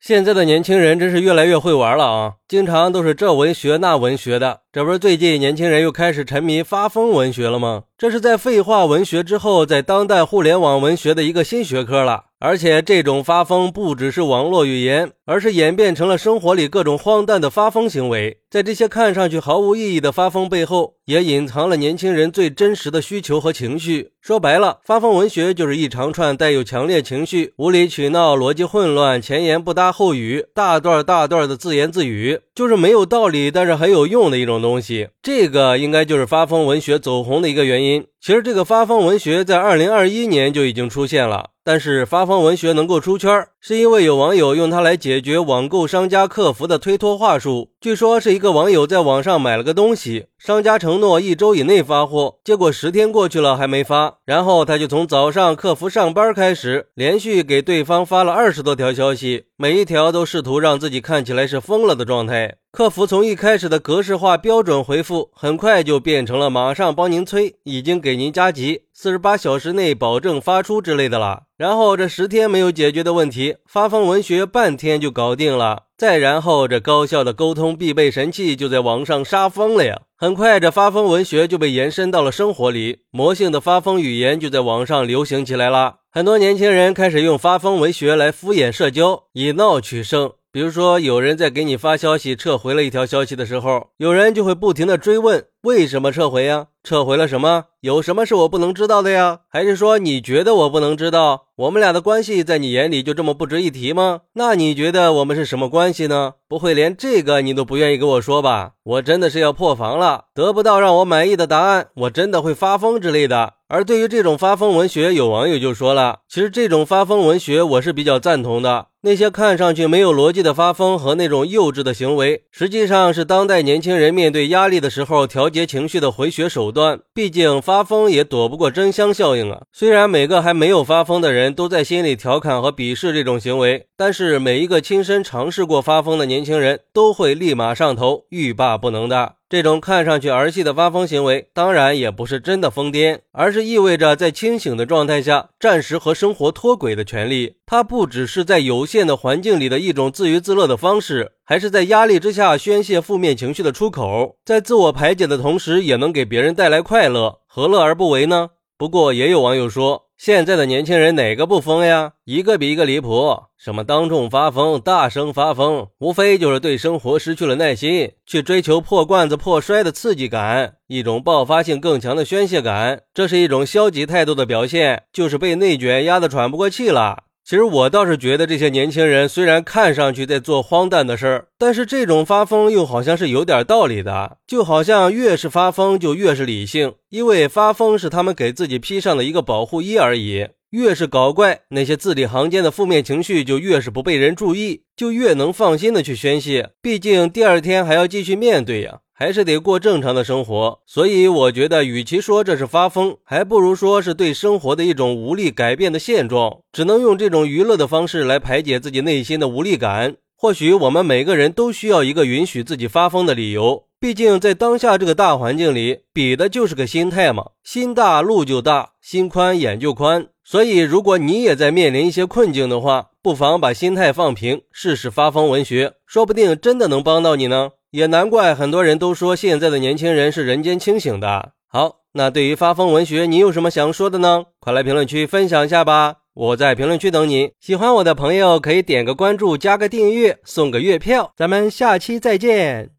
现在的年轻人真是越来越会玩了啊，经常都是这文学那文学的。这不是最近年轻人又开始沉迷发疯文学了吗？这是在废话文学之后，在当代互联网文学的一个新学科了。而且这种发疯不只是网络语言，而是演变成了生活里各种荒诞的发疯行为。在这些看上去毫无意义的发疯背后，也隐藏了年轻人最真实的需求和情绪。说白了，发疯文学就是一长串带有强烈情绪、无理取闹、逻辑混乱、前言不搭后语、大段大段的自言自语，就是没有道理但是很有用的一种东西。这个应该就是发疯文学走红的一个原因。其实，这个发疯文学在二零二一年就已经出现了。但是发疯文学能够出圈，是因为有网友用它来解决网购商家客服的推脱话术。据说是一个网友在网上买了个东西，商家承诺一周以内发货，结果十天过去了还没发。然后他就从早上客服上班开始，连续给对方发了二十多条消息，每一条都试图让自己看起来是疯了的状态。客服从一开始的格式化标准回复，很快就变成了马上帮您催，已经给您加急，四十八小时内保证发出之类的了。然后这十天没有解决的问题，发疯文学半天就搞定了。再然后这高效的沟通必备神器就在网上杀疯了呀！很快这发疯文学就被延伸到了生活里，魔性的发疯语言就在网上流行起来了。很多年轻人开始用发疯文学来敷衍社交，以闹取胜。比如说，有人在给你发消息撤回了一条消息的时候，有人就会不停的追问：为什么撤回呀？撤回了什么？有什么是我不能知道的呀？还是说你觉得我不能知道？我们俩的关系在你眼里就这么不值一提吗？那你觉得我们是什么关系呢？不会连这个你都不愿意跟我说吧？我真的是要破防了，得不到让我满意的答案，我真的会发疯之类的。而对于这种发疯文学，有网友就说了：“其实这种发疯文学我是比较赞同的。那些看上去没有逻辑的发疯和那种幼稚的行为，实际上是当代年轻人面对压力的时候调调节情绪的回血手段。毕竟发疯也躲不过真香效应啊。虽然每个还没有发疯的人都在心里调侃和鄙视这种行为，但是每一个亲身尝试过发疯的年轻人都会立马上头，欲罢不能的。”这种看上去儿戏的发疯行为，当然也不是真的疯癫，而是意味着在清醒的状态下暂时和生活脱轨的权利。它不只是在有限的环境里的一种自娱自乐的方式，还是在压力之下宣泄负面情绪的出口，在自我排解的同时，也能给别人带来快乐，何乐而不为呢？不过，也有网友说。现在的年轻人哪个不疯呀？一个比一个离谱，什么当众发疯、大声发疯，无非就是对生活失去了耐心，去追求破罐子破摔的刺激感，一种爆发性更强的宣泄感。这是一种消极态度的表现，就是被内卷压得喘不过气了。其实我倒是觉得，这些年轻人虽然看上去在做荒诞的事儿，但是这种发疯又好像是有点道理的。就好像越是发疯，就越是理性，因为发疯是他们给自己披上的一个保护衣而已。越是搞怪，那些字里行间的负面情绪就越是不被人注意，就越能放心的去宣泄。毕竟第二天还要继续面对呀。还是得过正常的生活，所以我觉得，与其说这是发疯，还不如说是对生活的一种无力改变的现状，只能用这种娱乐的方式来排解自己内心的无力感。或许我们每个人都需要一个允许自己发疯的理由，毕竟在当下这个大环境里，比的就是个心态嘛。心大路就大，心宽眼就宽。所以，如果你也在面临一些困境的话，不妨把心态放平，试试发疯文学，说不定真的能帮到你呢。也难怪很多人都说现在的年轻人是人间清醒的。好，那对于发疯文学，你有什么想说的呢？快来评论区分享一下吧！我在评论区等你。喜欢我的朋友可以点个关注，加个订阅，送个月票。咱们下期再见。